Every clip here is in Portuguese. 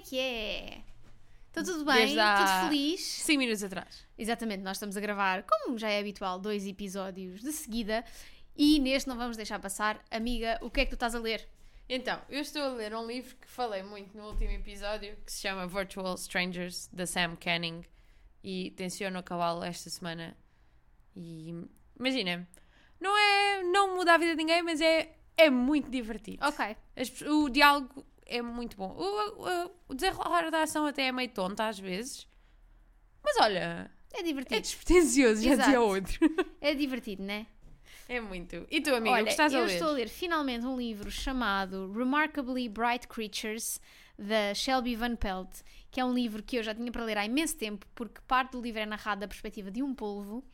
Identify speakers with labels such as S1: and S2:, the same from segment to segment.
S1: é que é? Está tudo bem?
S2: Desde há-
S1: Tudo feliz?
S2: 5 minutos atrás.
S1: Exatamente, nós estamos a gravar, como já é habitual, dois episódios de seguida e neste não vamos deixar passar. Amiga, o que é que tu estás a ler?
S2: Então, eu estou a ler um livro que falei muito no último episódio, que se chama Virtual Strangers, da Sam Canning, e tenciono acabá-lo esta semana. E imagina, não é. não muda a vida de ninguém, mas é, é muito divertido.
S1: Ok.
S2: As o diálogo é muito bom. O, o, o desenrolar da ação até é meio tonta às vezes, mas olha,
S1: É
S2: é
S1: divertido.
S2: despretensioso, já dizia outro.
S1: É divertido, não é?
S2: É muito. E tu, amiga, o
S1: Olha,
S2: que estás a
S1: eu
S2: ler?
S1: estou a ler finalmente um livro chamado Remarkably Bright Creatures, da Shelby Van Pelt, que é um livro que eu já tinha para ler há imenso tempo, porque parte do livro é narrado da perspectiva de um polvo,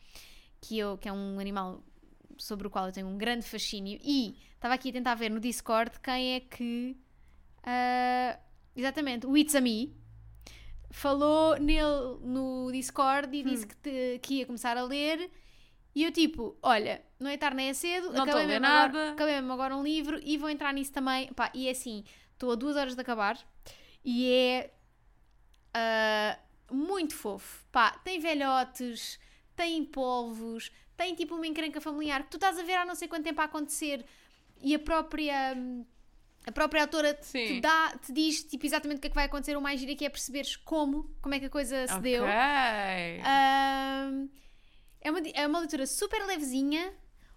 S1: que, eu, que é um animal sobre o qual eu tenho um grande fascínio, e estava aqui a tentar ver no Discord quem é que. Ah, exatamente, o It's a Me. Falou nele no Discord e disse
S2: Hum.
S1: que, te- que ia começar a ler e eu tipo, olha, não é tarde nem é cedo,
S2: Não
S1: acabei mesmo, agora,
S2: nada.
S1: acabei mesmo agora um livro e vou entrar nisso também. Pá, e é assim, estou a duas horas de acabar e é ah, muito fofo. Pá, tem velhotes, tem polvos, tem tipo uma encrenca familiar que tu estás a ver há não sei quanto tempo a acontecer e a própria. hum, A própria autora te,
S2: Sim.
S1: te dá, te diz tipo, exatamente o que é que vai acontecer. O mais giro é que é perceberes como, como é que a coisa se deu.
S2: Ok.
S1: Ahm, é, uma, é uma leitura super levezinha.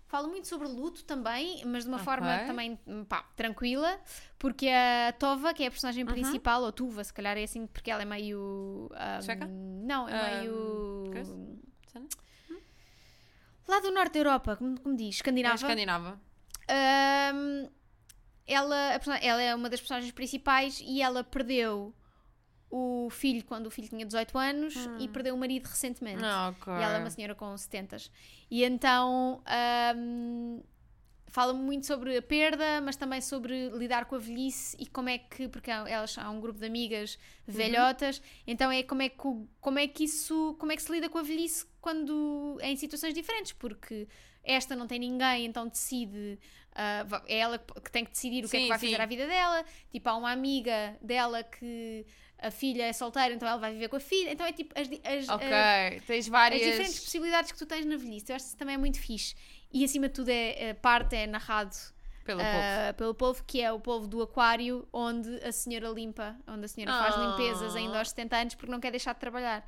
S1: Fala muito sobre luto também, mas de uma
S2: Ok.
S1: forma também pá, tranquila, porque a Tova, que é a personagem
S2: Uhum.
S1: principal, ou Tuva, se calhar é assim, porque ela é meio. ahm,
S2: Sueca?
S1: Não, é
S2: Ahm,
S1: meio. lá do norte da Europa, como, como diz,
S2: É
S1: escandinava.
S2: escandinava.
S1: Ela, ela é uma das personagens principais e ela perdeu o filho quando o filho tinha 18 anos e perdeu o marido recentemente.
S2: Ah, ok.
S1: E ela é uma senhora com 70. E então ahm, fala muito sobre a perda, mas também sobre lidar com a velhice e como é que, porque elas há um grupo de amigas velhotas, então é como é que, como é que isso, como é que se lida com a velhice quando em situações diferentes, porque esta não tem ninguém, então decide, va- é ela que tem que decidir o que é
S2: Sim,
S1: que vai
S2: sim.
S1: fazer à vida dela, tipo há uma amiga dela que a filha é solteira, então ela vai viver com a filha, então é tipo as, as,
S2: Ok,
S1: ah,
S2: tens
S1: as
S2: várias.
S1: diferentes possibilidades que tu tens na velhice. Eu acho que isso também é muito fixe. E acima de tudo, é, a parte é narrado
S2: Pelo
S1: ah, pelo polvo, que é o polvo do aquário, onde a senhora limpa, onde a senhora faz
S2: Ah.
S1: limpezas ainda aos 70 anos porque não quer deixar de trabalhar.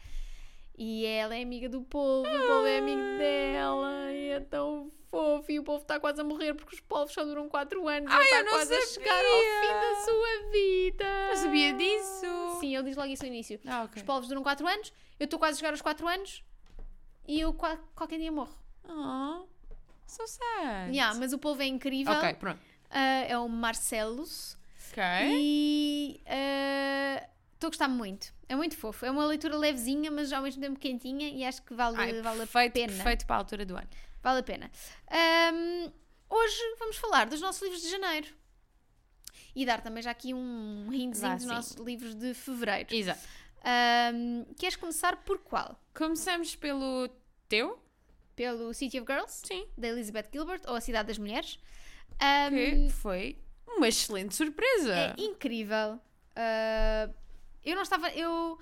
S1: E ela é amiga do polvo, o polvo é amigo dela, e é tão fofo. E o polvo está quase a morrer porque os polvos só duram 4 anos.
S2: Ai,
S1: está quase a chegar ao
S2: sabia.
S1: fim da sua vida.
S2: Não sabia disso.
S1: Sim, ele diz logo isso no início.
S2: Ah, ok.
S1: Os polvos duram 4 anos, eu estou quase a chegar aos 4 anos e eu qua- qualquer dia morro.
S2: Oh, so sad.
S1: Yeah, mas o polvo é incrível.
S2: Ok, pronto.
S1: Ah, é o Marcelos.
S2: Ok.
S1: E ah, estou a gostar muito. É muito fofo. É uma leitura levezinha, mas ao mesmo tempo quentinha e acho que vale,
S2: Ai,
S1: vale
S2: perfeito,
S1: a pena.
S2: perfeito para a altura do ano.
S1: Vale a pena. Ahm, hoje vamos falar dos nossos livros de janeiro. E dar também já aqui um hintzinho
S2: Vá,
S1: dos
S2: sim.
S1: nossos livros de fevereiro.
S2: Exato.
S1: Ahm, queres começar por qual?
S2: Começamos pelo teu?
S1: Pelo City of Girls?
S2: Sim.
S1: da Elizabeth Gilbert, ou A Cidade das Mulheres. Um,
S2: Que foi uma excelente surpresa.
S1: é incrível. Uh, eu não estava. Eu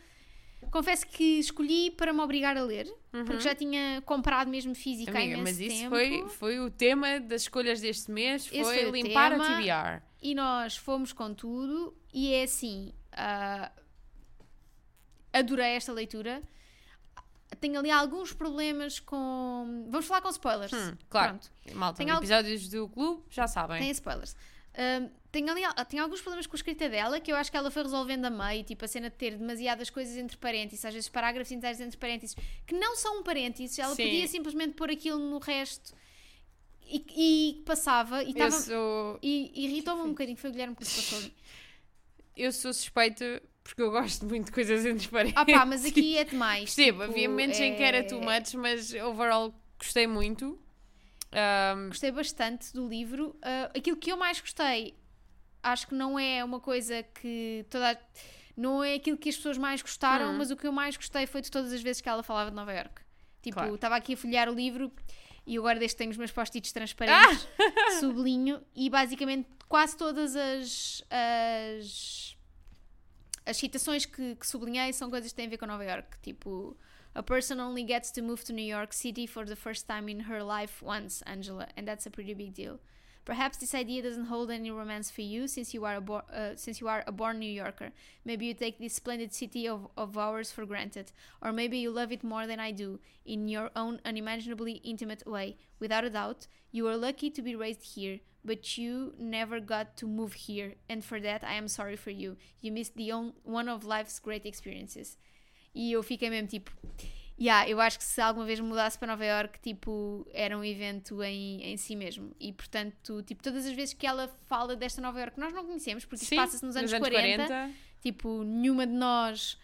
S1: confesso que escolhi para me obrigar a ler, porque já tinha comprado mesmo física há
S2: Uhum. Amiga,
S1: imenso
S2: mas isso
S1: tempo.
S2: foi, foi o tema das escolhas deste mês, foi,
S1: foi o
S2: limpar
S1: tema.
S2: a TBR.
S1: E nós fomos com tudo, e é assim. uh, adorei esta leitura. Tenho ali alguns problemas com. Vamos falar com spoilers.
S2: Hum, claro.
S1: Pronto.
S2: Malta,
S1: Tem
S2: episódios do clube, já sabem.
S1: Tem spoilers. Ahm, tem, ali, tem alguns problemas com a escrita dela que eu acho que ela foi resolvendo a meio, tipo a cena de ter demasiadas coisas entre parênteses, às vezes parágrafos inteiros entre parênteses, que não são um parênteses, ela
S2: Sim.
S1: podia simplesmente pôr aquilo no resto e, e passava e
S2: sou,
S1: E irritou-me um bocadinho, foi o Guilherme que se passou ali.
S2: eu sou suspeita porque eu gosto muito de coisas entre parênteses.
S1: Ah pá, mas aqui é demais.
S2: Percebo,
S1: tipo,
S2: havia momentos em que era
S1: é-
S2: too much, mas overall gostei muito. Ahm,
S1: Gostei bastante do livro. Ah, aquilo que eu mais gostei, acho que não é uma coisa que toda. a- Não é aquilo que as pessoas mais gostaram,
S2: Hum.
S1: mas o que eu mais gostei foi de todas as vezes que ela falava de Nova York. Tipo,
S2: Claro.
S1: estava aqui a folhear o livro e agora desde que tenho os meus post-its transparentes,
S2: Ah!
S1: sublinho e basicamente quase todas as, as, as citações que, que sublinhei são coisas que têm a ver com Nova York. Tipo, a person only gets to move to New York City for the first time in her life once, Angela, and that's a pretty big deal. Perhaps this idea doesn't hold any romance for you since you are a, bo- uh, since you are a born New Yorker. Maybe you take this splendid city of, of ours for granted, or maybe you love it more than I do, in your own unimaginably intimate way. Without a doubt, you were lucky to be raised here, but you never got to move here, and for that I am sorry for you. You missed the on- one of life's great experiences. E eu fiquei mesmo tipo, yeah, eu acho que se alguma vez mudasse para Nova York, tipo, era um evento em, em si mesmo. E portanto, tipo, todas as vezes que ela fala desta Nova York, nós não conhecemos, porque isto passa-se nos anos, 40, Tipo, nenhuma de nós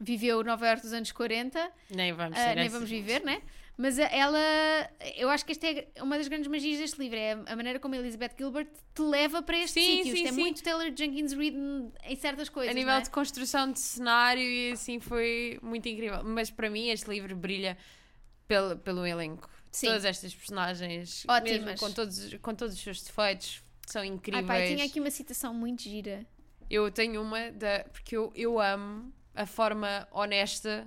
S1: viveu Nova York dos anos 40,
S2: Nem vamos, ser
S1: nem vamos viver, né? Mas ela, eu acho que esta é uma das grandes magias deste livro, é a maneira como a Elizabeth Gilbert te leva para este
S2: Sim,
S1: sítio.
S2: sim,
S1: Isto é
S2: sim.
S1: muito Taylor Jenkins Reid em certas coisas.
S2: A nível
S1: é?
S2: de construção de cenário e assim foi muito incrível. Mas para mim este livro brilha pelo, pelo elenco.
S1: Sim.
S2: Todas estas personagens,
S1: Ótimas.
S2: mesmo com todos, com todos os seus defeitos, são
S1: Ai,
S2: incríveis.
S1: pai, tinha aqui uma citação muito gira.
S2: Eu tenho uma da. Porque eu, eu amo a forma honesta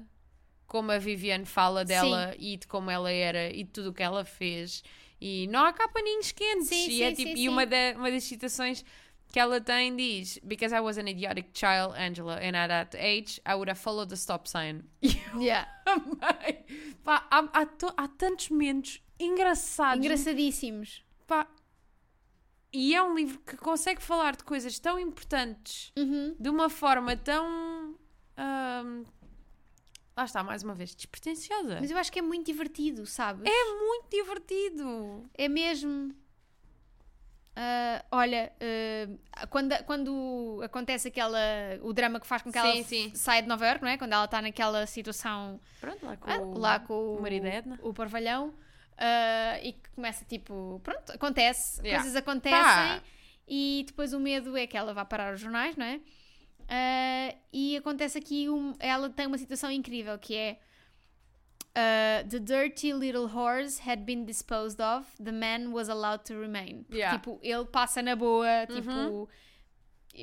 S2: como a Viviane fala dela e de como ela era e de tudo o que ela fez. E não há cá paninhos quentes.
S1: Sim,
S2: e
S1: sim,
S2: é
S1: sim,
S2: tipo,
S1: sim.
S2: e uma, da, uma das citações que ela tem diz: Because I was an idiotic child, Angela, and at that age I would have followed the stop sign.
S1: Yeah.
S2: amei. Pá, há, há, há tantos momentos engraçados.
S1: Engraçadíssimos.
S2: Pá. E é um livro que consegue falar de coisas tão importantes
S1: Uhum.
S2: de uma forma tão. ahm, lá está, mais uma vez, despretensiosa.
S1: Mas eu acho que é muito divertido, sabes?
S2: É muito divertido.
S1: É mesmo. Ah, olha, ah, quando, quando acontece aquela. o drama que faz com que ela
S2: Sim,
S1: f-
S2: sim.
S1: saia de Nova York, não é? Quando ela está naquela situação
S2: Pronto, lá com,
S1: ah,
S2: o,
S1: lá com
S2: o marido Edna.
S1: o parvalhão ah, e que começa tipo. Pronto, acontece,
S2: Yeah.
S1: coisas acontecem
S2: Pá.
S1: e depois o medo é que ela vá parar os jornais, não é? Ah, e acontece aqui, um- ela tem uma situação incrível que é. uh, the dirty little horse had been disposed of, the man was allowed to remain. Porque,
S2: Yeah.
S1: Tipo, ele passa na boa, tipo,
S2: Uhum.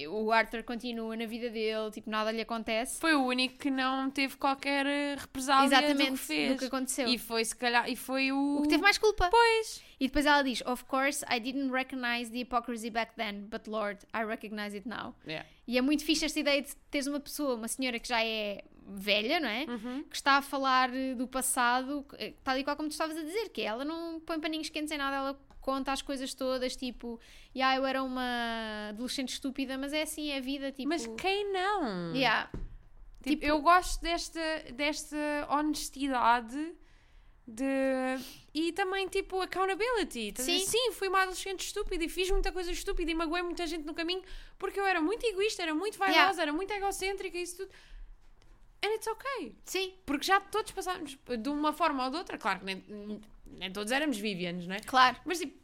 S1: O Arthur continua na vida dele, tipo, nada lhe acontece.
S2: Foi o único que não teve qualquer eh, represália
S1: Exatamente
S2: do que fez.
S1: do que aconteceu.
S2: E foi se calhar, e foi o...
S1: O que teve mais culpa.
S2: Pois.
S1: E depois ela diz: Of course, I didn't recognize the hypocrisy back then, but Lord, I recognize it now.
S2: Yeah.
S1: E é muito fixe esta ideia de teres uma pessoa, uma senhora que já é velha, não é?
S2: Uhum.
S1: Que está a falar eh, do passado, eh, tal e qual como tu estavas a dizer, que ela não põe paninhos quentes em nada, ela conta as coisas todas, tipo, yeah, eu era uma adolescente estúpida, mas é assim, é a vida, tipo.
S2: Mas quem não?
S1: Yeah.
S2: Tipo, eu gosto desta, desta honestidade de... e também tipo accountability. Dizer,
S1: Sim.
S2: Sim, fui uma adolescente estúpida e fiz muita coisa estúpida e magoei muita gente no caminho porque eu era muito egoísta, era muito vaidosa,
S1: Yeah.
S2: era muito egocêntrica e isso tudo. And it's okay.
S1: Sim,
S2: Porque já todos passámos de uma forma ou de outra. Claro que nem, nem todos éramos Vivianes, não é?
S1: claro.
S2: Mas tipo,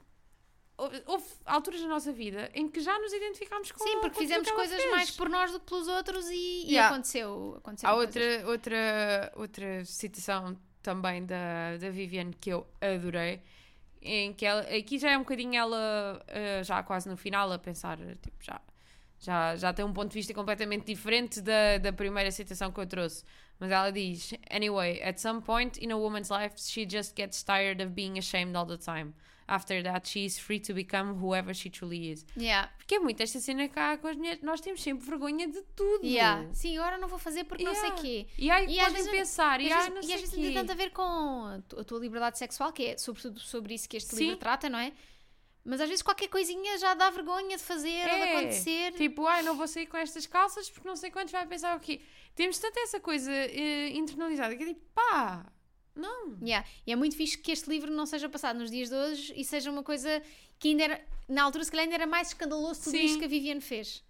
S2: houve, houve alturas na nossa vida em que já nos identificámos com
S1: Sim, porque
S2: com
S1: fizemos coisas
S2: fez.
S1: mais por nós do que pelos outros e, e
S2: Yeah.
S1: aconteceu. aconteceu
S2: Há
S1: coisas.
S2: outra, outra, outra citação também da, da Viviane que eu adorei, em que ela, aqui já é um bocadinho ela, eh, já quase no final, a pensar, tipo, já, já, já tem um ponto de vista completamente diferente da, da primeira citação que eu trouxe. Mas ela diz: Anyway, at some point in a woman's life, she just gets tired of being ashamed all the time. After that, she is free to become whoever she truly is.
S1: Yeah.
S2: Porque é muito esta cena cá com as mulheres, nós temos sempre vergonha de tudo.
S1: Yeah. Sim, agora não vou fazer porque não
S2: Yeah.
S1: sei quê.
S2: E aí
S1: E
S2: podem pensar, e, ah,
S1: às
S2: não
S1: vezes, e às vezes não tem tanto a ver com a tua liberdade sexual, que é sobretudo sobre isso que este
S2: Sim.
S1: livro trata, não é? Mas às vezes qualquer coisinha já dá vergonha de fazer ou de
S2: É,
S1: acontecer.
S2: Tipo, ai, não vou sair com estas calças porque não sei quantos vai pensar o quê. Temos tanto essa coisa eh, internalizada que é tipo, pá, não.
S1: Yeah. E é muito fixe que este livro não seja passado nos dias de hoje e seja uma coisa que ainda era, na altura, se calhar ainda era mais escandaloso tudo
S2: Sim.
S1: isto que a Viviane fez.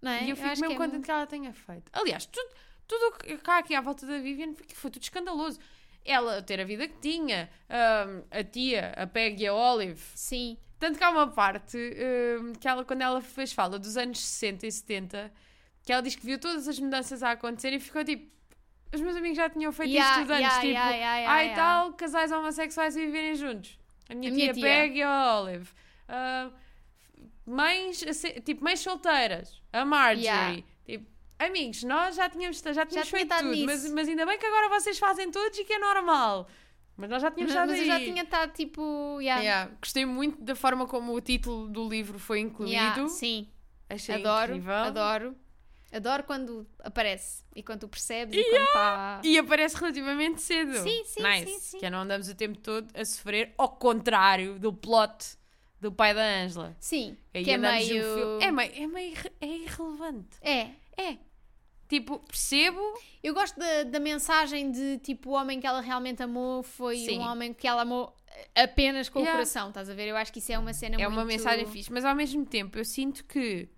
S1: Não é?
S2: E eu fico
S1: acho
S2: mesmo
S1: que é
S2: contente que ela tenha feito. Aliás, tudo, tudo o que cá aqui à volta da Vivian foi, foi tudo escandaloso. Ela ter a vida que tinha, ahm, a tia, a Peg e a Olive.
S1: Sim.
S2: Tanto que há uma parte ahm, que ela, quando ela fez fala dos anos 60 e 70, que ela diz que viu todas as mudanças a acontecer e ficou tipo. Os meus amigos já tinham feito
S1: Yeah,
S2: isto antes,
S1: yeah,
S2: tipo,
S1: yeah, yeah, yeah,
S2: ai
S1: yeah.
S2: tal, casais homossexuais a viverem juntos. A minha,
S1: A minha
S2: tia,
S1: tia.
S2: Peg e a Olive. Ah, mães, tipo, mães solteiras, a Marjorie,
S1: Yeah.
S2: tipo, amigos, nós já tínhamos, já tínhamos
S1: tinha
S2: feito tudo, mas, mas ainda bem que agora vocês fazem todos e que é normal. Mas nós já
S1: Mas,
S2: tínhamos
S1: mas
S2: estado
S1: eu já
S2: aí.
S1: tinha estado tipo. Yeah.
S2: Yeah. Gostei muito da forma como o título do livro foi incluído.
S1: Yeah, sim,
S2: Achei
S1: adoro,
S2: incrível.
S1: adoro. Adoro quando aparece e quando tu percebes e quando está.
S2: E aparece relativamente cedo.
S1: Sim, sim,
S2: nice.
S1: sim, sim.
S2: Que é não andamos o tempo todo a sofrer ao contrário do plot do pai da Angela.
S1: Sim, que é
S2: andamos o
S1: meio.
S2: filme- É meio, é meio é irrelevante.
S1: É.
S2: É. Tipo, percebo.
S1: Eu gosto da, da mensagem de tipo o homem que ela realmente amou foi
S2: Sim.
S1: um homem que ela amou apenas com
S2: Yeah.
S1: o coração, estás a ver? Eu acho que isso é uma cena
S2: É
S1: muito...
S2: uma mensagem fixe, mas ao mesmo tempo eu sinto que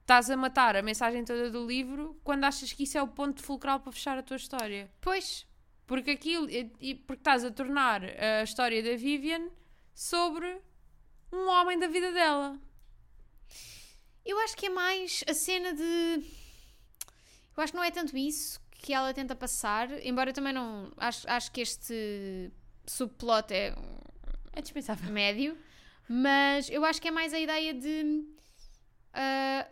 S2: estás a matar a mensagem toda do livro quando achas que isso é o ponto fulcral para fechar a tua história.
S1: Pois,
S2: Porque aquilo, e- e- porque estás a tornar a história da Vivian sobre um homem da vida dela.
S1: eu acho que é mais a cena de... Eu acho que não é tanto isso que ela tenta passar, embora eu também não... Acho, acho que este subplot é
S2: É dispensável.
S1: médio, mas eu acho que é mais a ideia de... ah,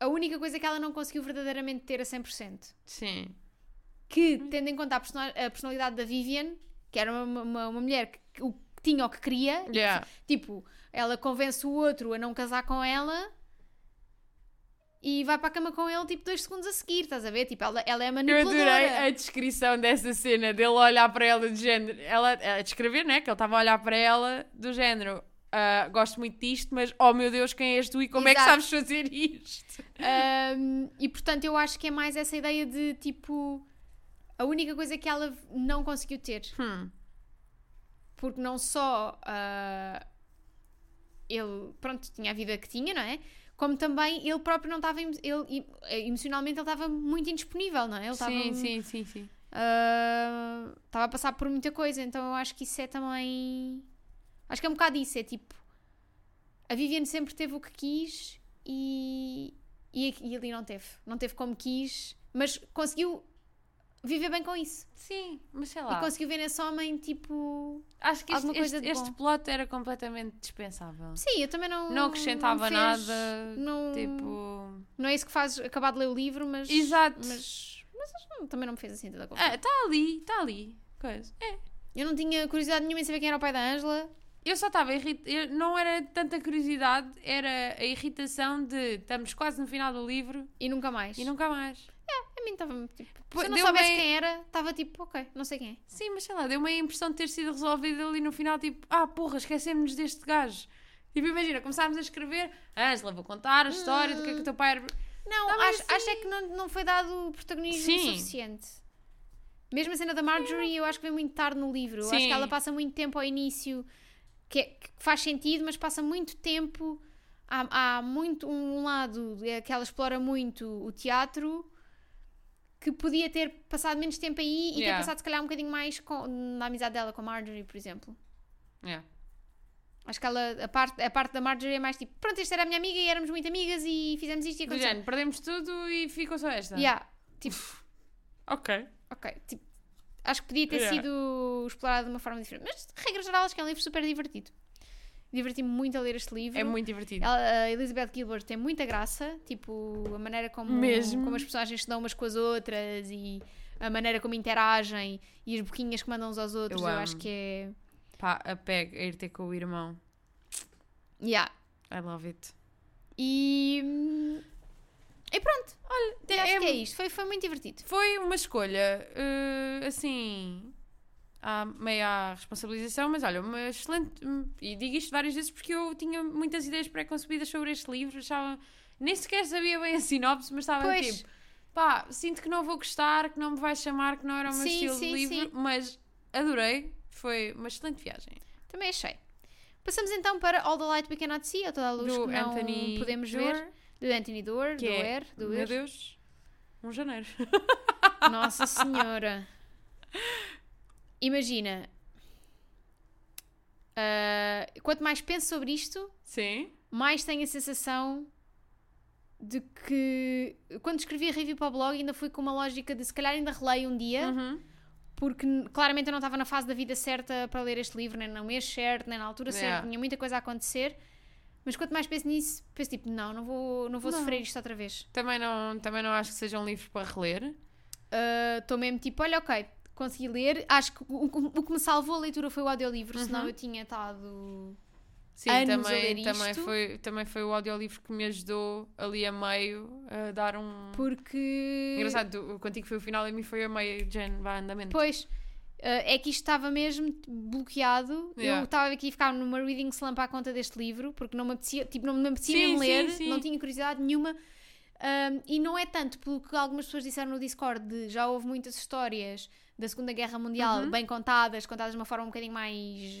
S1: a única coisa que ela não conseguiu verdadeiramente ter a 100%.
S2: Sim.
S1: que, tendo em conta a, persona- a personalidade da Vivian, que era uma, uma, uma mulher que, que o- que tinha o que queria,
S2: Yeah.
S1: tipo, ela convence o outro a não casar com ela e vai para a cama com ele, tipo, dois segundos a seguir, estás a ver? Tipo, ela, ela é
S2: Eu
S1: manipuladora.
S2: adorei a descrição dessa cena dele olhar para ela do género. Ela, a descrever, né? Que ele estava a olhar para ela do género. "Ah, gosto muito disto, mas oh meu Deus, quem és tu e como é que
S1: Exato.
S2: sabes fazer isto?
S1: Ahm, e portanto, eu acho que é mais essa ideia de tipo. A única coisa que ela não conseguiu ter.
S2: Hum.
S1: porque não só ah, ele, pronto, tinha a vida que tinha, não é? Como também ele próprio não estava, ele, e- emocionalmente ele estava muito indisponível, não é? Ele estava,
S2: Sim, sim, sim, sim.
S1: ah, estava a passar por muita coisa, então eu acho que isso é também, acho que é um bocado isso, é tipo, a Viviane sempre teve o que quis e, e, e ali não teve, não teve como quis, mas conseguiu viver bem com isso.
S2: Sim, mas sei
S1: E
S2: lá.
S1: conseguiu ver nesse homem, tipo...
S2: Acho que este, este, este plot era completamente dispensável.
S1: Sim, eu também não...
S2: Não acrescentava
S1: fez-
S2: nada.
S1: Não,
S2: Tipo.
S1: não é isso que faz acabar de ler o livro, mas...
S2: Exato.
S1: Mas, mas também não me fez assim tanta confusão.
S2: Ah, está ali, está ali. Coisa. É.
S1: Eu não tinha curiosidade nenhuma em saber quem era o pai da Angela.
S2: Eu só estava irritada. Não era tanta curiosidade, era a irritação de estamos quase no final do livro
S1: E nunca mais.
S2: e nunca mais.
S1: A mim estava tipo...
S2: Pô,
S1: Se eu não soubesse
S2: bem-
S1: quem era, estava tipo, ok, não sei quem é.
S2: Sim, mas sei lá, deu-me a impressão de ter sido resolvido ali no final, tipo, ah, porra, esquecemos-nos deste gajo. Tipo, imagina, começámos a escrever, Ângela, vou contar a história do que é que o teu pai era.
S1: Não, acho,
S2: assim.
S1: acho é que não, não foi dado o protagonismo
S2: Sim.
S1: suficiente. Mesmo a cena da Marjorie, eu acho que vem muito tarde no livro. Eu acho
S2: Sim.
S1: que ela passa muito tempo ao início, que, é- que faz sentido, mas passa muito tempo. Há, há muito um lado é que ela explora muito o teatro que podia ter passado menos tempo aí e ter
S2: Yeah.
S1: passado se calhar um bocadinho mais com, na amizade dela com a Marjorie, por exemplo.
S2: Yeah.
S1: Acho que ela, a, parte, a parte da Marjorie é mais tipo, pronto, esta era a minha amiga e éramos muito amigas e fizemos isto e aconteceu.
S2: género, perdemos tudo e ficou só esta.
S1: Yeah, tipo,
S2: Ok.
S1: Ok, tipo, acho que podia ter
S2: Yeah.
S1: sido explorado de uma forma diferente. Mas, de regra geral, acho que é um livro super divertido. Diverti-me muito a ler este livro.
S2: É muito divertido.
S1: Ela- a Elizabeth Gilbert tem muita graça, tipo, a maneira como,
S2: Mesmo.
S1: como as personagens se dão umas com as outras e a maneira como interagem e as boquinhas que mandam uns aos outros,
S2: Eu
S1: eu, acho que é.
S2: Pá, a peg a ir ter com o irmão.
S1: Yeah.
S2: I love it.
S1: E. E pronto, olha, acho
S2: é
S1: que é isto. Foi, foi muito divertido.
S2: Foi uma escolha, eh, assim, à, meio à responsabilização, mas olha, uma excelente. E digo isto várias vezes porque eu tinha muitas ideias pré-concebidas sobre este livro, achava. Nem sequer sabia bem a sinopse, mas estava
S1: Pois.
S2: tipo. Pá, sinto que não vou gostar, que não me vai chamar, que não era o meu
S1: Sim,
S2: estilo
S1: sim,
S2: de livro,
S1: sim.
S2: mas adorei. Foi uma excelente viagem.
S1: Também achei. Passamos então para All the Light We Cannot See, ou toda a luz
S2: Do
S1: que não
S2: Anthony
S1: podemos ver. Do Anthony Doerr, do
S2: é,
S1: Air, do
S2: meu
S1: Air.
S2: Deus, um janeiro.
S1: Nossa Senhora. Imagina. ah, quanto mais penso sobre isto,
S2: Sim.
S1: mais tenho a sensação de que quando escrevi a review para o blog ainda fui com uma lógica de se calhar ainda releio um dia,
S2: Uhum.
S1: porque claramente eu não estava na fase da vida certa para ler este livro, nem no mês certo, nem na altura
S2: Yeah.
S1: certa, tinha muita coisa a acontecer. Mas quanto mais penso nisso, penso tipo, não, não vou, não vou
S2: Não.
S1: sofrer isto outra vez.
S2: Também não, também não acho que seja um livro para reler.
S1: Estou mesmo tipo, olha, ok, consegui ler. Acho que o, o- que me salvou a leitura foi o audiolivro, senão
S2: Uhum.
S1: eu tinha estado.
S2: Sim,
S1: Anos a
S2: também,
S1: ler
S2: também,
S1: isto.
S2: foi, também foi o audiolivro que me ajudou ali a meio a dar um.
S1: Porque.
S2: Engraçado, contigo foi o final e a mim foi a meio, Jen, vai andamento.
S1: Pois. eh, é que isto estava mesmo bloqueado.
S2: Yeah.
S1: Eu estava aqui a ficar numa reading slump à conta deste livro, porque não me apetecia, tipo, não me apetecia
S2: Sim, sim,
S1: ler,
S2: sim.
S1: não tinha curiosidade nenhuma. Um, e não é tanto pelo que algumas pessoas disseram no Discord de já houve muitas histórias da Segunda Guerra Mundial
S2: Uhum.
S1: bem contadas, contadas de uma forma um bocadinho mais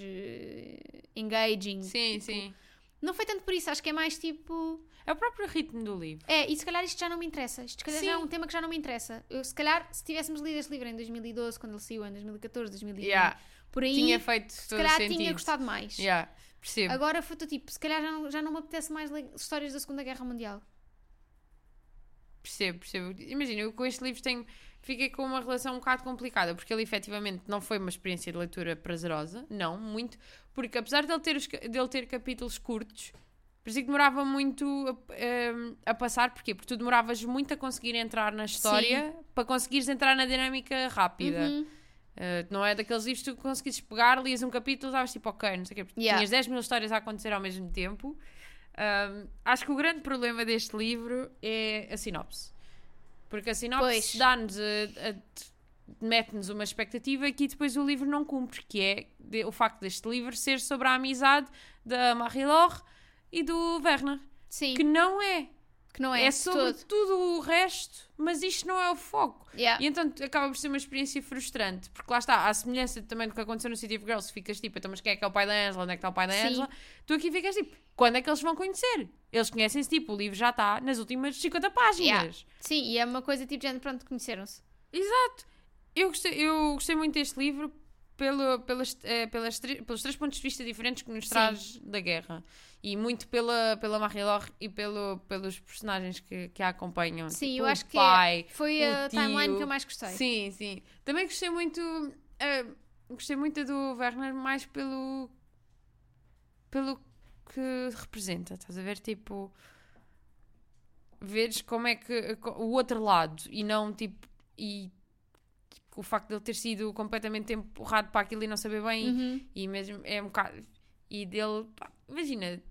S1: eh, engaging.
S2: Sim, sim.
S1: Não foi tanto por isso, acho que é mais tipo.
S2: É o próprio ritmo do livro.
S1: É, e se calhar isto já não me interessa. Isto se calhar já é um tema que já não me interessa. Eu, se calhar, se tivéssemos lido este livro em 2012, quando ele saiu, em 2014, 2015,
S2: Yeah,
S1: por aí,
S2: tinha feito
S1: se calhar
S2: sentido.
S1: tinha gostado mais.
S2: Yeah, percebo.
S1: Agora foi tipo, se calhar já não, já não me apetece mais ler histórias da Segunda Guerra Mundial.
S2: Percebo, percebo. Imagina, eu com este livro tenho, fiquei com uma relação um bocado complicada, porque ele efetivamente não foi uma experiência de leitura prazerosa, não, muito, porque apesar de ele ter, os ca- de ele ter capítulos curtos, parecia que demorava muito a, em, a passar, porquê? Porque tu demoravas muito a conseguir entrar na história para conseguires entrar na dinâmica rápida.
S1: Uhum.
S2: Uh, não é daqueles livros que tu conseguisses pegar, lias um capítulo, estavas tipo, ok, não sei o quê, porque
S1: Yeah.
S2: tinhas 10 mil histórias a acontecer ao mesmo tempo. Um, acho que o grande problema deste livro é a sinopse. Porque a sinopse dá-nos, mete-nos uma expectativa que depois o livro não cumpre, que é de- o facto deste livro ser sobre a amizade da Marie-Laure e do Werner.
S1: Sim,
S2: Que não é.
S1: Que não é,
S2: É, sobre
S1: todo.
S2: tudo o resto, mas isto não é o foco.
S1: Yeah.
S2: E então acaba por ser uma experiência frustrante, porque lá está, à semelhança também do que aconteceu no City of Girls, ficas tipo, então, mas quem é que é o pai da Angela? Onde é que está o pai da
S1: Sim.
S2: Angela? Tu aqui ficas tipo, quando é que eles vão conhecer? Eles conhecem-se, tipo, o livro já está nas últimas 50 páginas.
S1: Yeah. Sim, e é uma coisa tipo, gente, pronto, conheceram-se.
S2: Exato. Eu gostei, eu gostei muito deste livro pelo, pelas, eh, pelas, pelos três pontos de vista diferentes que nos
S1: Sim.
S2: traz da guerra. E muito pela, pela Marie-Laure e pelo, pelos personagens que, que a acompanham.
S1: Sim,
S2: Tipo,
S1: eu
S2: o
S1: acho que
S2: pai,
S1: é, foi
S2: o
S1: a timeline
S2: tio.
S1: que eu mais gostei.
S2: Sim, sim. Também gostei muito. eh, gostei muito do Werner mais pelo. pelo que representa. Estás a ver? Tipo. Veres como é que. o outro lado e não tipo. E tipo, o facto de ele ter sido completamente empurrado para aquilo e não saber bem
S1: Uhum.
S2: e mesmo é um bocado. E dele, pá, imagina,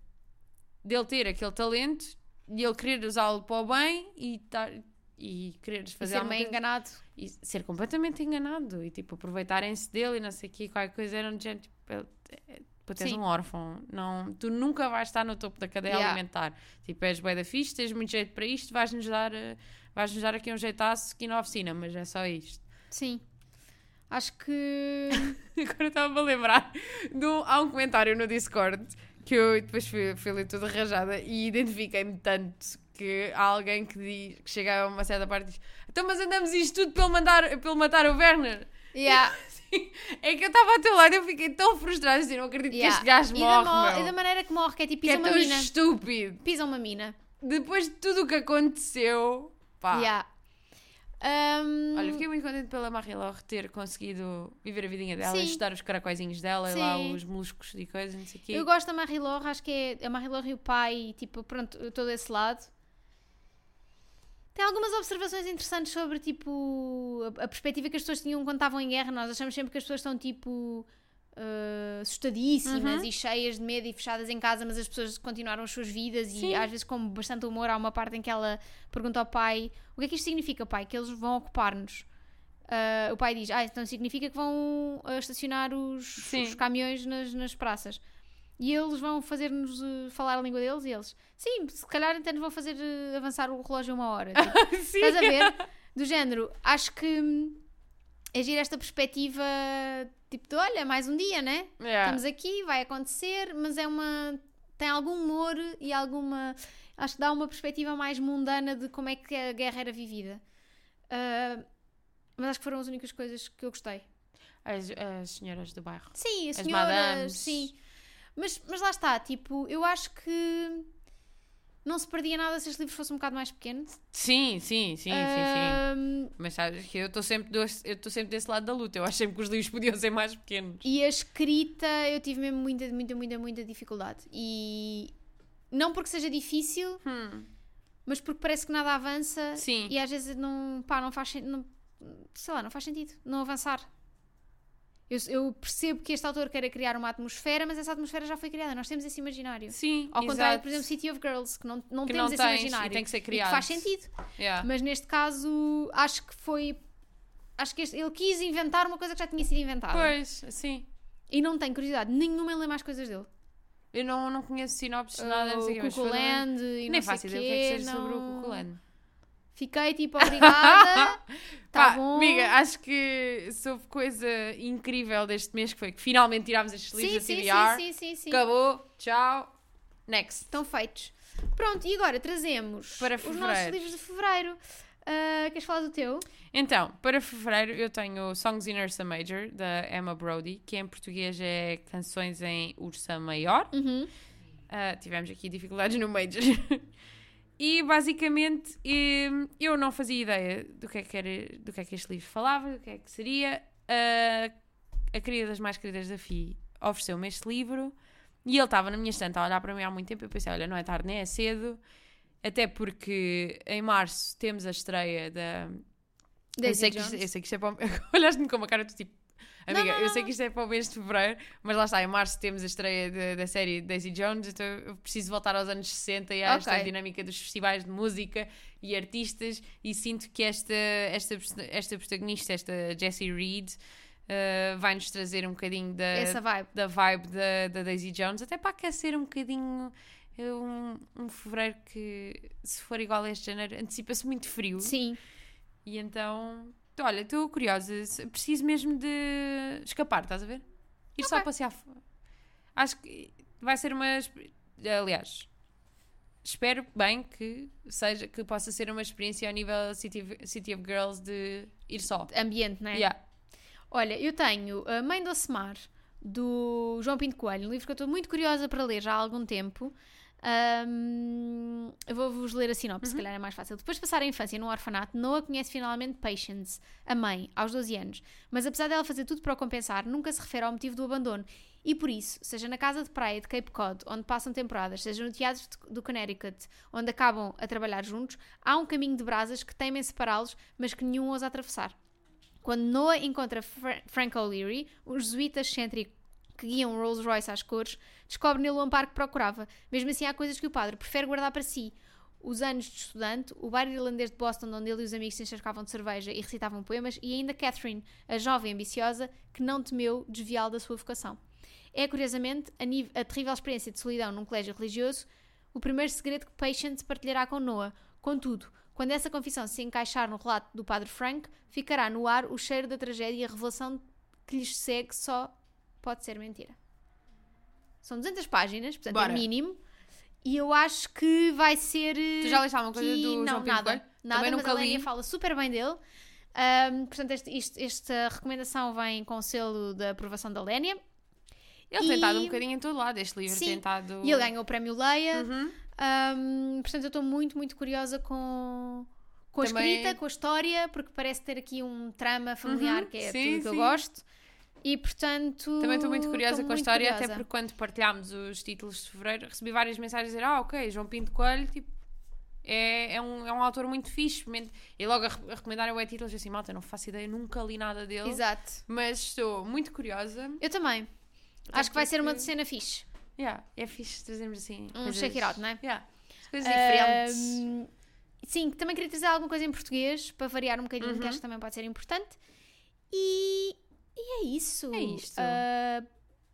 S2: dele ter aquele talento e ele querer usá-lo para o bem e, tar, e querer
S1: E
S2: fazer
S1: ser
S2: alguma
S1: meio
S2: coisa-
S1: enganado.
S2: e ser completamente enganado e tipo aproveitarem-se dele e não sei o que, qualquer coisa era de gente. Tipo, é, tens
S1: Sim.
S2: um órfão, não, tu nunca vais estar no topo da cadeia
S1: Yeah.
S2: alimentar. Tipo, és bem da fixe, tens muito jeito para isto, vais-nos dar, eh, vais-nos dar aqui um jeitaço aqui na oficina, mas é só isto.
S1: Sim. Acho que.
S2: Agora estava a lembrar um, há um comentário no Discord que eu depois fui, fui ler toda rajada e identifiquei-me tanto que há alguém que, diz, que chega a uma certa parte e diz então mas andamos isto tudo pelo, mandar, pelo matar o Werner
S1: Yeah.
S2: É que eu estava ao teu lado e eu fiquei tão frustrada assim, não acredito
S1: Yeah.
S2: que este gajo
S1: e, da
S2: morre,
S1: mo-
S2: meu.
S1: e da maneira que morre, que é tipo,
S2: que
S1: pisa
S2: é
S1: uma
S2: tão
S1: mina.
S2: estúpido.
S1: Pisa uma mina.
S2: Depois de tudo o que aconteceu, pá.
S1: Yeah. Um,
S2: Olha, fiquei muito contente pela Marie-Laure ter conseguido viver a vidinha dela,
S1: Sim.
S2: ajustar os caracóizinhos dela, e lá os moluscos e coisas, não sei o quê.
S1: Eu gosto da Marie-Laure, acho que é a Marie-Laure e o pai, tipo, pronto, todo esse lado. Tem algumas observações interessantes sobre, tipo, a, a perspectiva que as pessoas tinham quando estavam em guerra. Nós achamos sempre que as pessoas estão, tipo, eh, assustadíssimas
S2: Uhum.
S1: e cheias de medo e fechadas em casa, mas as pessoas continuaram as suas vidas
S2: Sim.
S1: e às vezes com bastante humor. Há uma parte em que ela pergunta ao pai, o que é que isto significa, pai? Que eles vão ocupar-nos. Ah, o pai diz, ah, então significa que vão ah, estacionar os, os caminhões nas, nas praças. E eles vão fazer-nos eh, falar a língua deles e eles, sim, se calhar então nos vão fazer eh, avançar o relógio uma hora. Tipo, estás a ver? Do género, acho que hum, é esta perspectiva, tipo de, olha, mais um dia, né?
S2: Yeah.
S1: Estamos aqui, vai acontecer, mas é uma. tem algum humor e alguma. Acho que dá uma perspectiva mais mundana de como é que a guerra era vivida. Ah, mas acho que foram as únicas coisas que eu gostei.
S2: As, as senhoras do bairro.
S1: Sim, as
S2: As
S1: senhoras,
S2: madames.
S1: sim. Mas, mas lá está, tipo, eu acho que não se perdia nada se este livro fosse um bocado mais pequeno.
S2: Sim, sim, sim, sim, sim. Mas sabes que eu estou sempre, do- eu estou sempre desse lado da luta. Eu acho sempre que os livros podiam ser mais pequenos.
S1: E a escrita, eu tive mesmo muita, muita, muita, muita dificuldade. E Não porque seja difícil,
S2: Hum.
S1: mas porque parece que nada avança
S2: Sim.
S1: e às vezes não, pá, não faz sentido, sei lá, não faz sentido não avançar. Eu, eu percebo que este autor queira criar uma atmosfera, mas essa atmosfera já foi criada, nós temos esse imaginário.
S2: Sim,
S1: Ao contrário,
S2: exato.
S1: por exemplo, City of Girls, que não, não
S2: Que
S1: temos
S2: não
S1: esse
S2: tens,
S1: imaginário.
S2: e tem que ser criado.
S1: faz sentido.
S2: Yeah.
S1: Mas neste caso, acho que foi. Acho que este- ele quis inventar uma coisa que já tinha sido inventada.
S2: Pois, sim.
S1: E não tenho curiosidade nenhuma em ler mais coisas dele.
S2: Eu não, não conheço sinopses, nada, não sei o quê,
S1: o
S2: mas Nem
S1: não
S2: faço ideia o que é que seja sobre o
S1: não-
S2: Cuckoo Land.
S1: Fiquei tipo, obrigada. tá
S2: Pá,
S1: bom.
S2: Amiga, acho que soube coisa incrível deste mês que foi que finalmente tirámos estes livros
S1: sim,
S2: da
S1: sim,
S2: TBR.
S1: sim, sim, sim, sim.
S2: Acabou, tchau. Next.
S1: Estão feitos. Pronto, e agora trazemos
S2: Para
S1: os nossos livros de fevereiro. Ah, queres falar do teu?
S2: Então, para fevereiro eu tenho Songs in Ursa Major, da Emma Brody, que em português é Canções em Ursa Maior.
S1: Uhum.
S2: Ah, tivemos aqui dificuldades no Major. e basicamente em, eu não fazia ideia do que é que, era, do que, é que este livro falava, do que é que seria. Ah, a querida das mais queridas da FI ofereceu-me este livro e ele estava na minha estante a olhar para mim há muito tempo. Eu pensei, olha, não é tarde nem é cedo. Até porque em março temos a estreia da, eu sei, que isto, eu sei que isto é para o... Olhaste-me com uma cara de tipo... Amiga,
S1: não,
S2: eu
S1: não,
S2: sei que isto é para o mês de Fevereiro, mas lá está, em Março temos a estreia de- da série Daisy Jones, então eu preciso voltar aos anos 60 e a esta
S1: Ok.
S2: dinâmica dos festivais de música e artistas e sinto que esta, esta, esta protagonista, esta Jessie Reed, eh, vai-nos trazer um bocadinho da,
S1: Essa vibe.
S2: da vibe da, da Daisy Jones, até para aquecer um bocadinho eh, um, um fevereiro que, se for igual a este janeiro, antecipa-se muito frio.
S1: Sim.
S2: E então, t- olha, estou curiosa. Preciso mesmo de escapar, estás a ver? Ir só
S1: Ok.
S2: passear. Acho que vai ser uma. Aliás, espero bem que seja que possa ser uma experiência ao nível City of, City of Girls de ir só.
S1: Ambiente, não é?
S2: Yeah.
S1: Olha, eu tenho A Mãe do Semar, do João Pinto Coelho, um livro que eu estou muito curiosa para ler já há algum tempo. Eu vou-vos ler a sinopse, se calhar é mais fácil. Depois de passar a infância num orfanato, Noah conhece finalmente Patience, a mãe, aos 12 anos. Mas apesar dela fazer tudo para o compensar, nunca se refere ao motivo do abandono. E por isso, seja na casa de praia de Cape Cod, onde passam temporadas, seja no teatro do Connecticut, onde acabam a trabalhar juntos, há um caminho de brasas que temem separá-los, mas que nenhum ousa atravessar. Quando Noah encontra Fra- Frank O'Leary, um jesuíta excêntrico que guia um Rolls Royce às cores, descobre nele o amparo que procurava. Mesmo assim, há coisas que o padre prefere guardar para si. Os anos de estudante, o bar irlandês de Boston, onde ele e os amigos se encharcavam de cerveja e recitavam poemas, e ainda Catherine, a jovem ambiciosa que não temeu desviá-lo da sua vocação. É, curiosamente, a, a terrível experiência de solidão num colégio religioso, o primeiro segredo que Patience partilhará com Noah. Contudo, quando essa confissão se encaixar no relato do padre Frank, ficará no ar o cheiro da tragédia e a revelação que lhes segue só pode ser mentira. São 200 páginas, portanto
S2: Bora.
S1: é mínimo. E eu acho que vai ser.
S2: Tu já leste alguma coisa
S1: que-
S2: do
S1: não,
S2: João Pinto
S1: nada? Nada,
S2: Também
S1: mas
S2: nunca
S1: a Lénia fala super bem dele. Ahm, portanto, este- isto- esta recomendação vem com o selo da aprovação da Lénia.
S2: Ele tem
S1: E-
S2: estado um bocadinho em todo lado, este livro
S1: Sim,
S2: tem estado...
S1: E ele ganhou o prémio Leia.
S2: Uhum.
S1: Ahm, portanto, eu estou muito, muito curiosa com, com a
S2: Também-
S1: escrita, com a história, porque parece ter aqui um trama familiar
S2: Uhum,
S1: que é
S2: sim,
S1: tudo que eu
S2: sim.
S1: gosto. E portanto.
S2: Também estou muito curiosa com a história, até
S1: curiosa.
S2: porque quando partilhámos os títulos de fevereiro, recebi várias mensagens a dizer: Ah, ok, João Pinto Coelho, tipo, é, é, um, é um autor muito fixe. E logo a, re- a recomendarem o títulos, assim, malta, não faço ideia, nunca li nada dele.
S1: Exato.
S2: Mas estou muito curiosa.
S1: Eu também.
S2: Até
S1: Acho que vai ser uma cena fixe.
S2: Yeah, é fixe trazermos assim.
S1: Um check it out, não é?
S2: Yeah, coisas diferentes.
S1: Ahm, sim, também queria trazer alguma coisa em português para variar um bocadinho, que
S2: Uhum.
S1: acho que também pode ser importante. E, e é isso.
S2: É isto.
S1: Ah,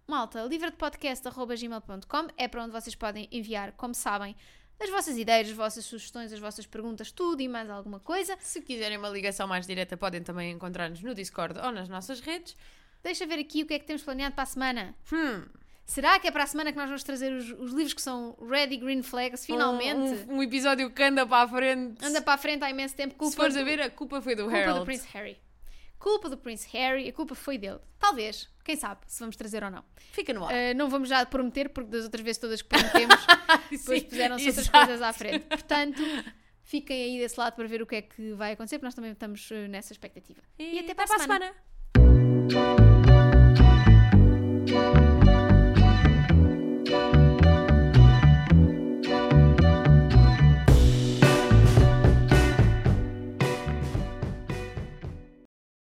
S1: malta, livredepodcast.gmail.com é para onde vocês podem enviar, como sabem, as vossas ideias, as vossas sugestões, as vossas perguntas, tudo e mais alguma coisa.
S2: Se quiserem uma ligação mais direta, podem também encontrar-nos no Discord ou nas nossas redes.
S1: Deixa ver aqui o que é que temos planeado para a semana.
S2: Hum,
S1: Será que é para a semana que nós vamos trazer os, os livros que são Ready Green Flags, finalmente?
S2: Um, um episódio que anda para a frente.
S1: Anda para a frente há imenso tempo.
S2: Se
S1: Culpa
S2: fores
S1: do-
S2: a ver, a culpa foi do
S1: Culpa
S2: Harold.
S1: do Prince Harry. Culpa do Prince Harry, a culpa foi dele. Talvez, quem sabe, se vamos trazer ou não.
S2: Fica no ar.
S1: Uh, não vamos já prometer, porque das outras vezes todas que prometemos, depois puseram-se outras coisas à frente. Portanto, fiquem aí desse lado para ver o que é que vai acontecer, porque nós também estamos eh, nessa expectativa. E, e até para, para a semana.
S2: semana.